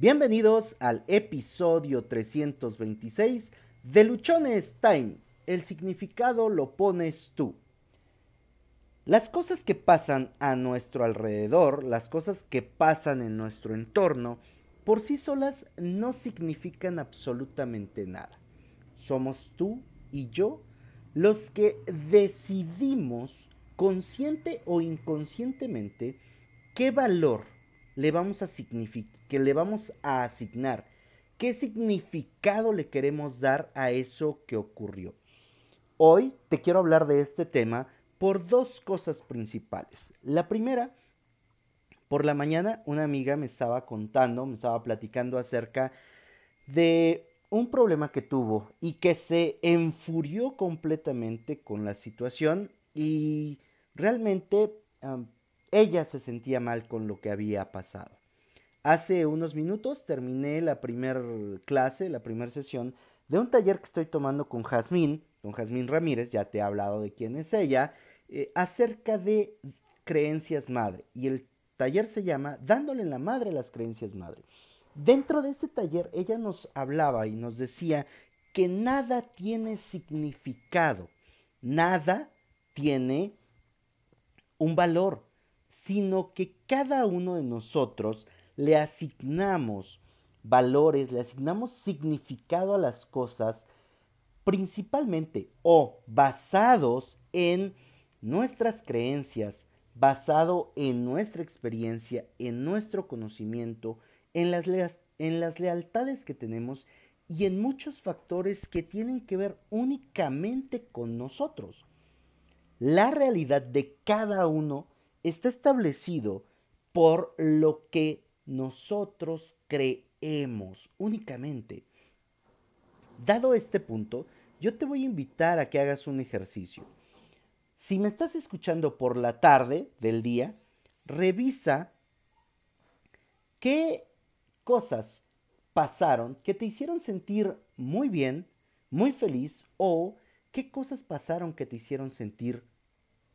Bienvenidos al episodio 326 de Luchones Time. El significado lo pones tú. Las cosas que pasan a nuestro alrededor, las cosas que pasan en nuestro entorno, por sí solas no significan absolutamente nada. Somos tú y yo los que decidimos, consciente o inconscientemente, qué valor le vamos a que le vamos a asignar, qué significado le queremos dar a eso que ocurrió. Hoy te quiero hablar de este tema por dos cosas principales. La primera, por la mañana una amiga me estaba contando, me estaba platicando acerca de un problema que tuvo y que se enfurió completamente con la situación y realmente ella se sentía mal con lo que había pasado. Hace unos minutos terminé la primera clase, la primera sesión de un taller que estoy tomando con Jazmín, con Jazmín Ramírez, ya te he hablado de quién es ella, eh, acerca de creencias madre. Y el taller se llama Dándole la madre las creencias madre. Dentro de este taller ella nos hablaba y nos decía que nada tiene significado, nada tiene un valor, sino que cada uno de nosotros le asignamos valores, le asignamos significado a las cosas, principalmente o basados en nuestras creencias, basado en nuestra experiencia, en nuestro conocimiento, en las, en las lealtades que tenemos y en muchos factores que tienen que ver únicamente con nosotros. La realidad de cada uno está establecido por lo que nosotros creemos únicamente. Dado este punto, yo te voy a invitar a que hagas un ejercicio. Si me estás escuchando por la tarde del día, revisa qué cosas pasaron que te hicieron sentir muy bien, muy feliz o qué cosas pasaron que te hicieron sentir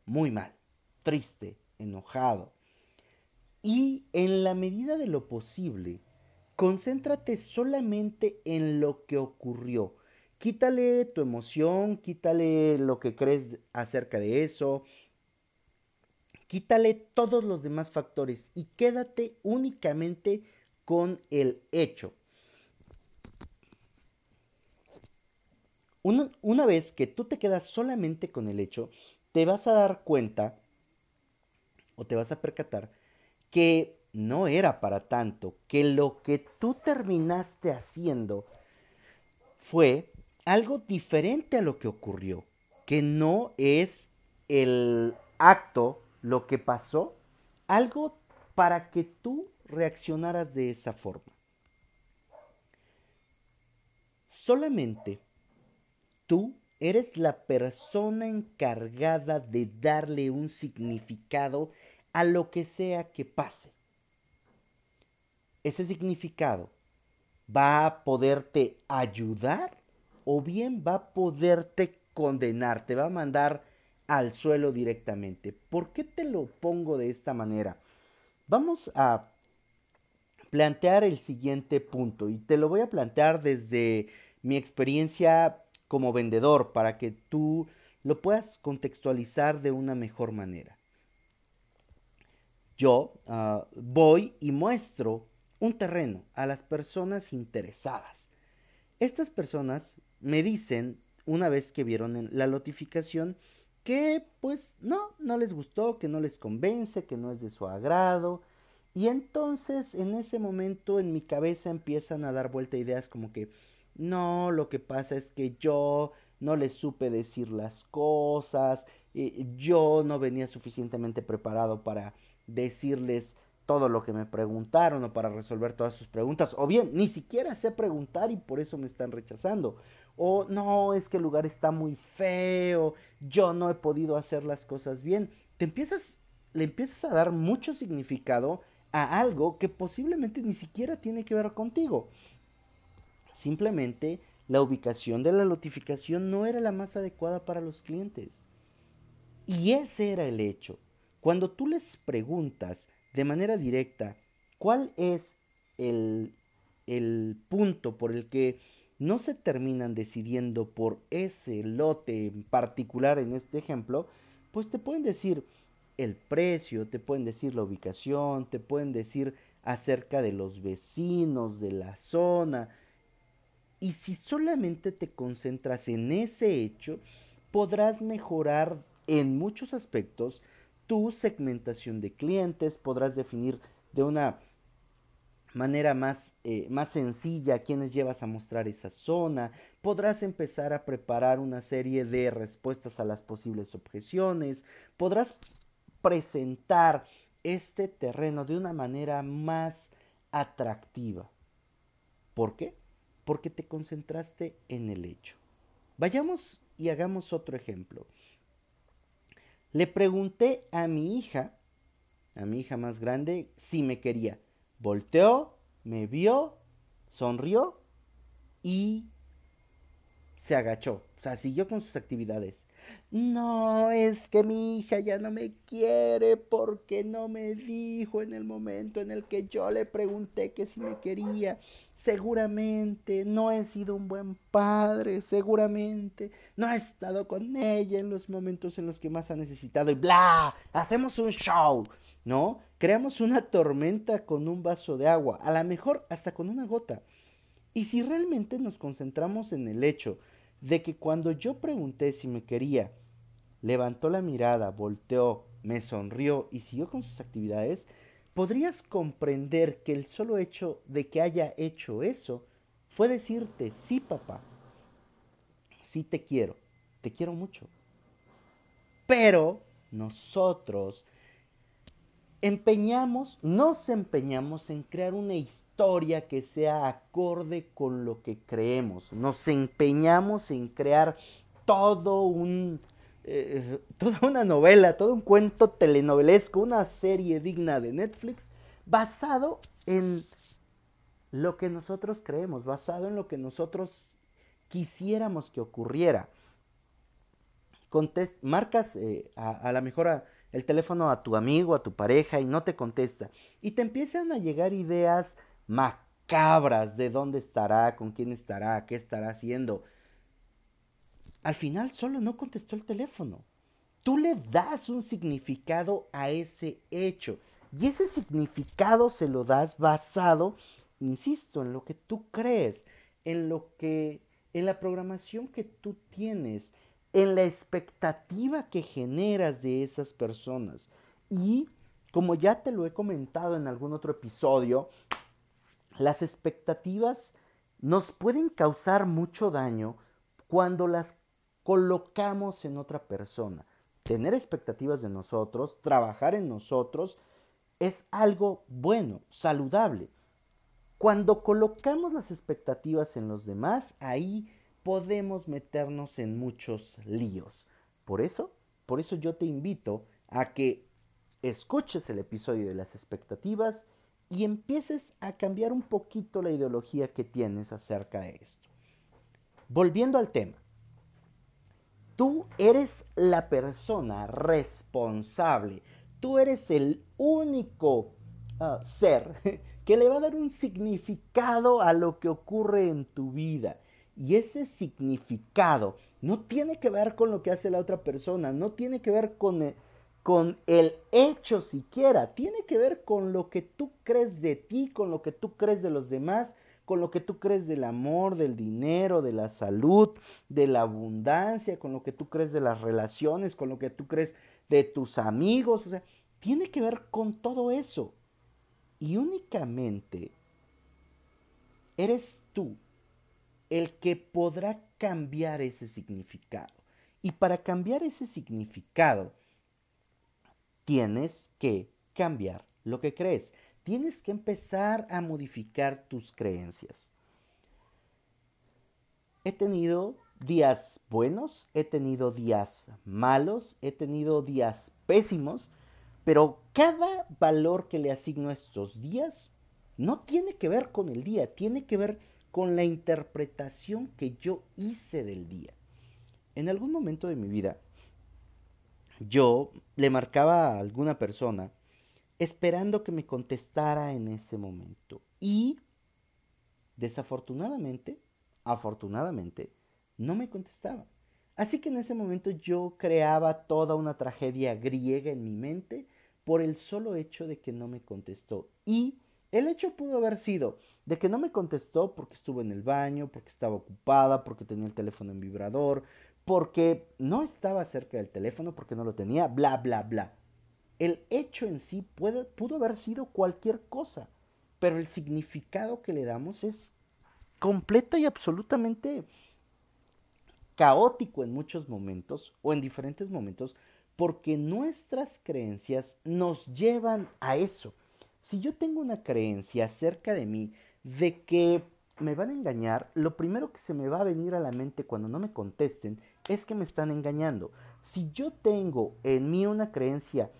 muy mal, triste, enojado. Y en la medida de lo posible, concéntrate solamente en lo que ocurrió. Quítale tu emoción, quítale lo que crees acerca de eso, quítale todos los demás factores y quédate únicamente con el hecho. Una, una, vez que tú te quedas solamente con el hecho, te vas a dar cuenta o te vas a percatar que no era para tanto, que lo que tú terminaste haciendo fue algo diferente a lo que ocurrió, que no es el acto, lo que pasó, algo para que tú reaccionaras de esa forma. Solamente tú eres la persona encargada de darle un significado a lo que sea que pase. Ese significado va a poderte ayudar o bien va a poderte condenar, te va a mandar al suelo directamente. ¿Por qué te lo pongo de esta manera? Vamos a plantear el siguiente punto y te lo voy a plantear desde mi experiencia como vendedor para que tú lo puedas contextualizar de una mejor manera. Yo ah, voy y muestro un terreno a las personas interesadas. Estas personas me dicen, una vez que vieron la notificación, que pues no, no les gustó, que no les convence, que no es de su agrado. Y entonces en ese momento en mi cabeza empiezan a dar vuelta ideas como que no, lo que pasa es que yo no les supe decir las cosas, eh, yo no venía suficientemente preparado para decirles todo lo que me preguntaron o para resolver todas sus preguntas, o bien ni siquiera sé preguntar y por eso me están rechazando, o no, es que el lugar está muy feo, yo no he podido hacer las cosas bien. Te empiezas, le empiezas a dar mucho significado a algo que posiblemente ni siquiera tiene que ver contigo. Simplemente la ubicación de la notificación no era la más adecuada para los clientes. Y ese era el hecho. Cuando tú les preguntas de manera directa cuál es el el punto por el que no se terminan decidiendo por ese lote en particular en este ejemplo, pues te pueden decir el precio, te pueden decir la ubicación, te pueden decir acerca de los vecinos, de la zona. Y si solamente te concentras en ese hecho, podrás mejorar en muchos aspectos tu segmentación de clientes, podrás definir de una manera más, eh, más sencilla a quienes llevas a mostrar esa zona, podrás empezar a preparar una serie de respuestas a las posibles objeciones, podrás presentar este terreno de una manera más atractiva. ¿Por qué? Porque te concentraste en el hecho. Vayamos y hagamos otro ejemplo. Le pregunté a mi hija, a mi hija más grande, si me quería. Volteó, me vio, sonrió y se agachó. O sea, siguió con sus actividades. No, es que mi hija ya no me quiere porque no me dijo en el momento en el que yo le pregunté que si me quería. Seguramente no he sido un buen padre, seguramente no he estado con ella en los momentos en los que más ha necesitado y bla, hacemos un show, ¿no? Creamos una tormenta con un vaso de agua, a lo mejor hasta con una gota. Y si realmente nos concentramos en el hecho de que cuando yo pregunté si me quería, levantó la mirada, volteó, me sonrió y siguió con sus actividades, podrías comprender que el solo hecho de que haya hecho eso fue decirte, sí papá, sí te quiero, te quiero mucho. Pero nosotros empeñamos, nos empeñamos en crear una historia que sea acorde con lo que creemos. Nos empeñamos en crear todo un eh, toda una novela, todo un cuento telenovelesco, una serie digna de Netflix, basado en lo que nosotros creemos, basado en lo que nosotros quisiéramos que ocurriera. Marcas eh, a, a la mejor el teléfono a tu amigo, a tu pareja y no te contesta. Y te empiezan a llegar ideas macabras de dónde estará, con quién estará, qué estará haciendo. Al final solo no contestó el teléfono. Tú le das un significado a ese hecho. Y ese significado se lo das basado, insisto, en lo que tú crees, en lo que en la programación que tú tienes, en la expectativa que generas de esas personas. Y como ya te lo he comentado en algún otro episodio, las expectativas nos pueden causar mucho daño cuando las colocamos en otra persona. Tener expectativas de nosotros, trabajar en nosotros, es algo bueno, saludable. Cuando colocamos las expectativas en los demás, ahí podemos meternos en muchos líos. Por eso, por eso yo te invito a que escuches el episodio de las expectativas y empieces a cambiar un poquito la ideología que tienes acerca de esto. Volviendo al tema, tú eres la persona responsable, tú eres el único ah, ser que le va a dar un significado a lo que ocurre en tu vida. Y ese significado no tiene que ver con lo que hace la otra persona, no tiene que ver con el, con el hecho siquiera, tiene que ver con lo que tú crees de ti, con lo que tú crees de los demás, con lo que tú crees del amor, del dinero, de la salud, de la abundancia, con lo que tú crees de las relaciones, con lo que tú crees de tus amigos, o sea, tiene que ver con todo eso. Y únicamente eres tú el que podrá cambiar ese significado. Y para cambiar ese significado, tienes que cambiar lo que crees. Tienes que empezar a modificar tus creencias. He tenido días buenos, he tenido días malos, he tenido días pésimos, pero cada valor que le asigno a estos días no tiene que ver con el día, tiene que ver con la interpretación que yo hice del día. En algún momento de mi vida, yo le marcaba a alguna persona esperando que me contestara en ese momento. Y Desafortunadamente, afortunadamente, no me contestaba. Así que en ese momento yo creaba toda una tragedia griega en mi mente por el solo hecho de que no me contestó. Y el hecho pudo haber sido de que no me contestó porque estuvo en el baño, porque estaba ocupada, porque tenía el teléfono en vibrador, porque no estaba cerca del teléfono, porque no lo tenía, bla, bla, bla. El hecho en sí puede, pudo haber sido cualquier cosa, pero el significado que le damos es completa y absolutamente caótico en muchos momentos o en diferentes momentos porque nuestras creencias nos llevan a eso. Si yo tengo una creencia acerca de mí de que me van a engañar, lo primero que se me va a venir a la mente cuando no me contesten es que me están engañando. Si yo tengo en mí una creencia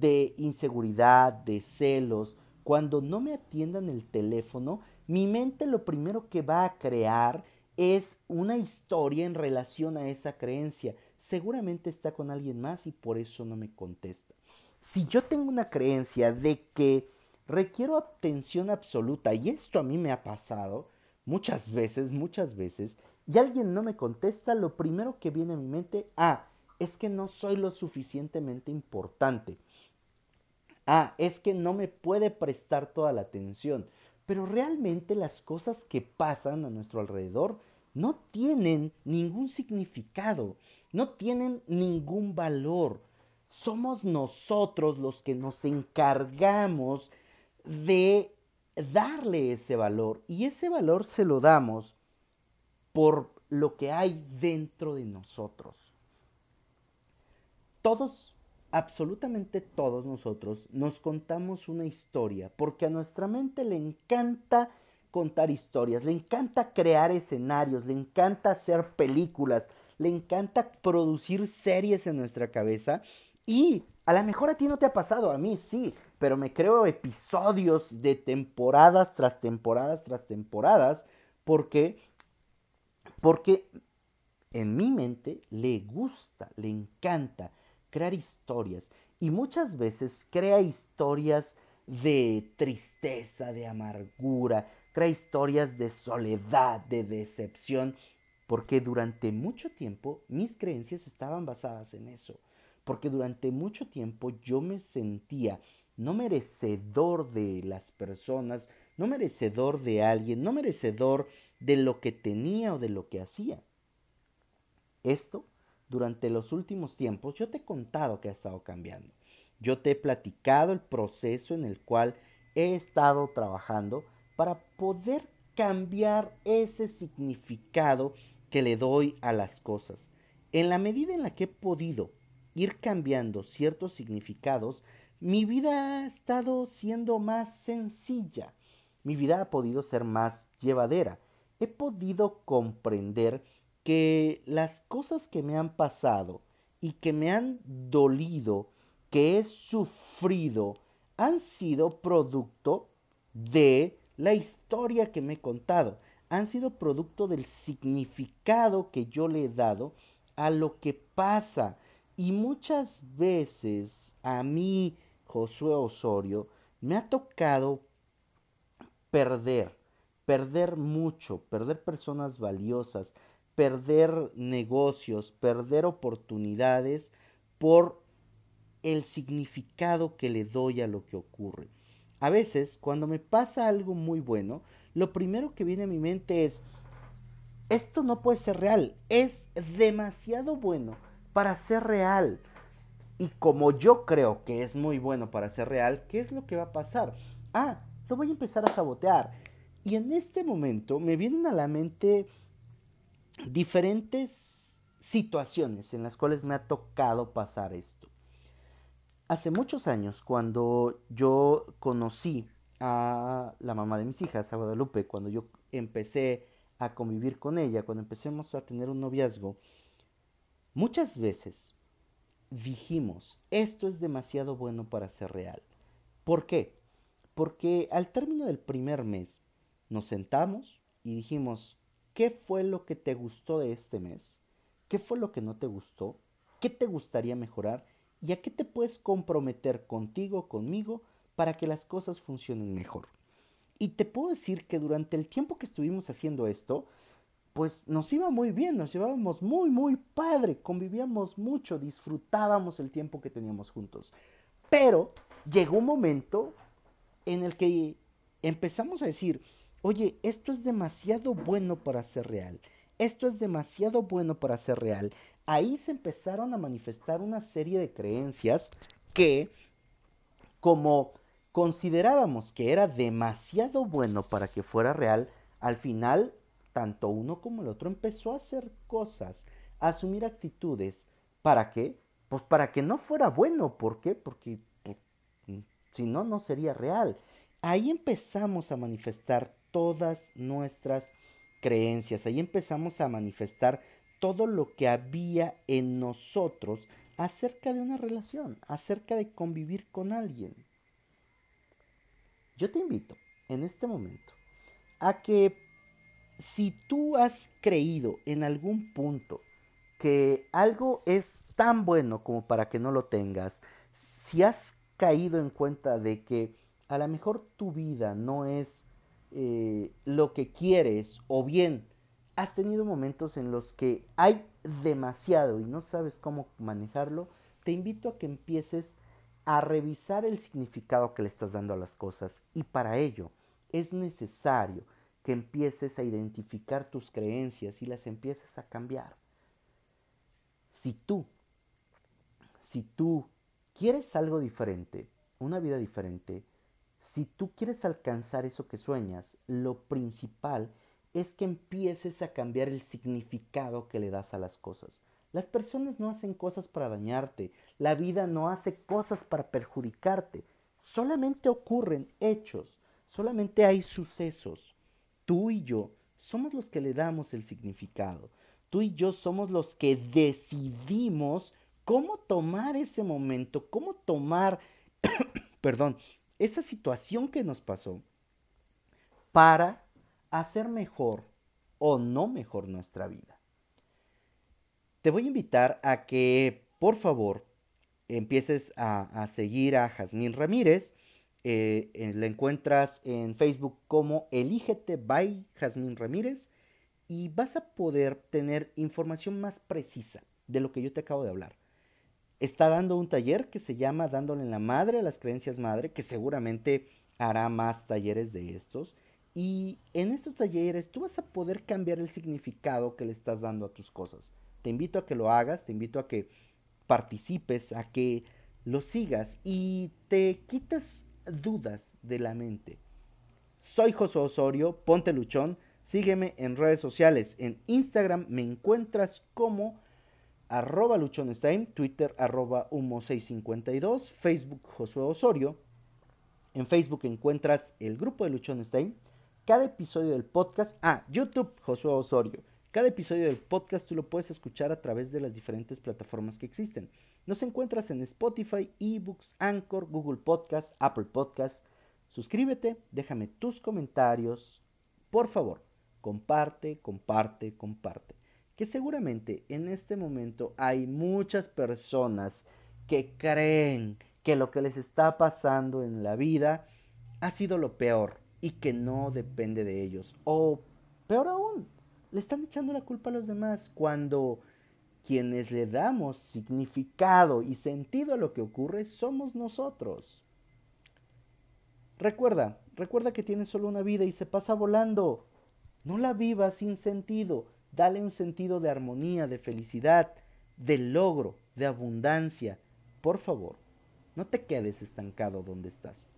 de inseguridad, de celos, cuando no me atiendan el teléfono, mi mente lo primero que va a crear es una historia en relación a esa creencia. Seguramente está con alguien más y por eso no me contesta. Si yo tengo una creencia de que requiero atención absoluta, y esto a mí me ha pasado muchas veces, muchas veces, y alguien no me contesta, lo primero que viene a mi mente, ah, es que no soy lo suficientemente importante. Ah, es que no me puede prestar toda la atención. Pero realmente las cosas que pasan a nuestro alrededor no tienen ningún significado, no tienen ningún valor. Somos nosotros los que nos encargamos de darle ese valor y ese valor se lo damos por lo que hay dentro de nosotros. Todos absolutamente todos nosotros nos contamos una historia, porque a nuestra mente le encanta contar historias, le encanta crear escenarios, le encanta hacer películas, le encanta producir series en nuestra cabeza y a lo mejor a ti no te ha pasado, a mí sí, pero me creo episodios de temporadas tras temporadas tras temporadas porque porque en mi mente le gusta, le encanta crear historias. Y muchas veces crea historias de tristeza, de amargura, crea historias de soledad, de decepción, porque durante mucho tiempo mis creencias estaban basadas en eso, porque durante mucho tiempo yo me sentía no merecedor de las personas, no merecedor de alguien, no merecedor de lo que tenía o de lo que hacía. Esto durante los últimos tiempos, yo te he contado que ha estado cambiando. Yo te he platicado el proceso en el cual he estado trabajando para poder cambiar ese significado que le doy a las cosas. En la medida en la que he podido ir cambiando ciertos significados, mi vida ha estado siendo más sencilla. Mi vida ha podido ser más llevadera. He podido comprender que las cosas que me han pasado y que me han dolido, que he sufrido, han sido producto de la historia que me he contado, han sido producto del significado que yo le he dado a lo que pasa. Y muchas veces a mí, Josué Osorio, me ha tocado perder, perder mucho, perder personas valiosas, perder negocios, perder oportunidades por el significado que le doy a lo que ocurre. A veces, cuando me pasa algo muy bueno, lo primero que viene a mi mente es, esto no puede ser real, es demasiado bueno para ser real. Y como yo creo que es muy bueno para ser real, ¿qué es lo que va a pasar? Ah, lo voy a empezar a sabotear. Y en este momento me vienen a la mente diferentes situaciones en las cuales me ha tocado pasar esto. Hace muchos años, cuando yo conocí a la mamá de mis hijas, a Guadalupe, cuando yo empecé a convivir con ella, cuando empecemos a tener un noviazgo, muchas veces dijimos, esto es demasiado bueno para ser real. ¿Por qué? Porque al término del primer mes nos sentamos y dijimos, ¿Qué fue lo que te gustó de este mes? ¿Qué fue lo que no te gustó? ¿Qué te gustaría mejorar? ¿Y a qué te puedes comprometer contigo, conmigo, para que las cosas funcionen mejor? Y te puedo decir que durante el tiempo que estuvimos haciendo esto, pues nos iba muy bien, nos llevábamos muy, muy padre, convivíamos mucho, disfrutábamos el tiempo que teníamos juntos. Pero llegó un momento en el que empezamos a decir, oye, esto es demasiado bueno para ser real, esto es demasiado bueno para ser real. Ahí se empezaron a manifestar una serie de creencias que, como considerábamos que era demasiado bueno para que fuera real, al final tanto uno como el otro empezó a hacer cosas, a asumir actitudes. ¿Para qué? Pues para que no fuera bueno. ¿Por qué? Porque pues, si no, no sería real. Ahí empezamos a manifestar todas nuestras creencias, ahí empezamos a manifestar todo lo que había en nosotros acerca de una relación, acerca de convivir con alguien. Yo te invito en este momento a que si tú has creído en algún punto que algo es tan bueno como para que no lo tengas, si has caído en cuenta de que a lo mejor tu vida no es eh, lo que quieres o bien has tenido momentos en los que hay demasiado y no sabes cómo manejarlo, te invito a que empieces a revisar el significado que le estás dando a las cosas y para ello es necesario que empieces a identificar tus creencias y las empieces a cambiar. Si tú, si tú quieres algo diferente, una vida diferente, si tú quieres alcanzar eso que sueñas, lo principal es que empieces a cambiar el significado que le das a las cosas. Las personas no hacen cosas para dañarte, la vida no hace cosas para perjudicarte, solamente ocurren hechos, solamente hay sucesos. Tú y yo somos los que le damos el significado, tú y yo somos los que decidimos cómo tomar ese momento, cómo tomar, perdón, esa situación que nos pasó para hacer mejor o no mejor nuestra vida te voy a invitar a que, por favor, empieces a, seguir a Jazmín Ramírez. Eh, eh, la encuentras en Facebook como Elígete by Jazmín Ramírez y vas a poder tener información más precisa de lo que yo te acabo de hablar. Está dando un taller que se llama Dándole en la Madre a las Creencias Madre, que seguramente hará más talleres de estos. Y en estos talleres tú vas a poder cambiar el significado que le estás dando a tus cosas. Te invito a que lo hagas, te invito a que participes, a que lo sigas y te quites dudas de la mente. Soy José Osorio, ponte luchón, sígueme en redes sociales. En Instagram me encuentras como arroba luchonstein, Twitter arroba humo652, Facebook Josué Osorio. En Facebook encuentras el grupo de Luchonstein, cada episodio del podcast, ah, YouTube Josué Osorio. Cada episodio del podcast tú lo puedes escuchar a través de las diferentes plataformas que existen. Nos encuentras en Spotify, eBooks, Anchor, Google Podcast, Apple Podcast. Suscríbete, déjame tus comentarios. Por favor, comparte, comparte, comparte. Que seguramente en este momento hay muchas personas que creen que lo que les está pasando en la vida ha sido lo peor y que no depende de ellos. O peor aún, le están echando la culpa a los demás cuando quienes le damos significado y sentido a lo que ocurre somos nosotros. Recuerda, recuerda que tienes solo una vida y se pasa volando. No la vivas sin sentido. Dale un sentido de armonía, de felicidad, de logro, de abundancia. Por favor, no te quedes estancado donde estás.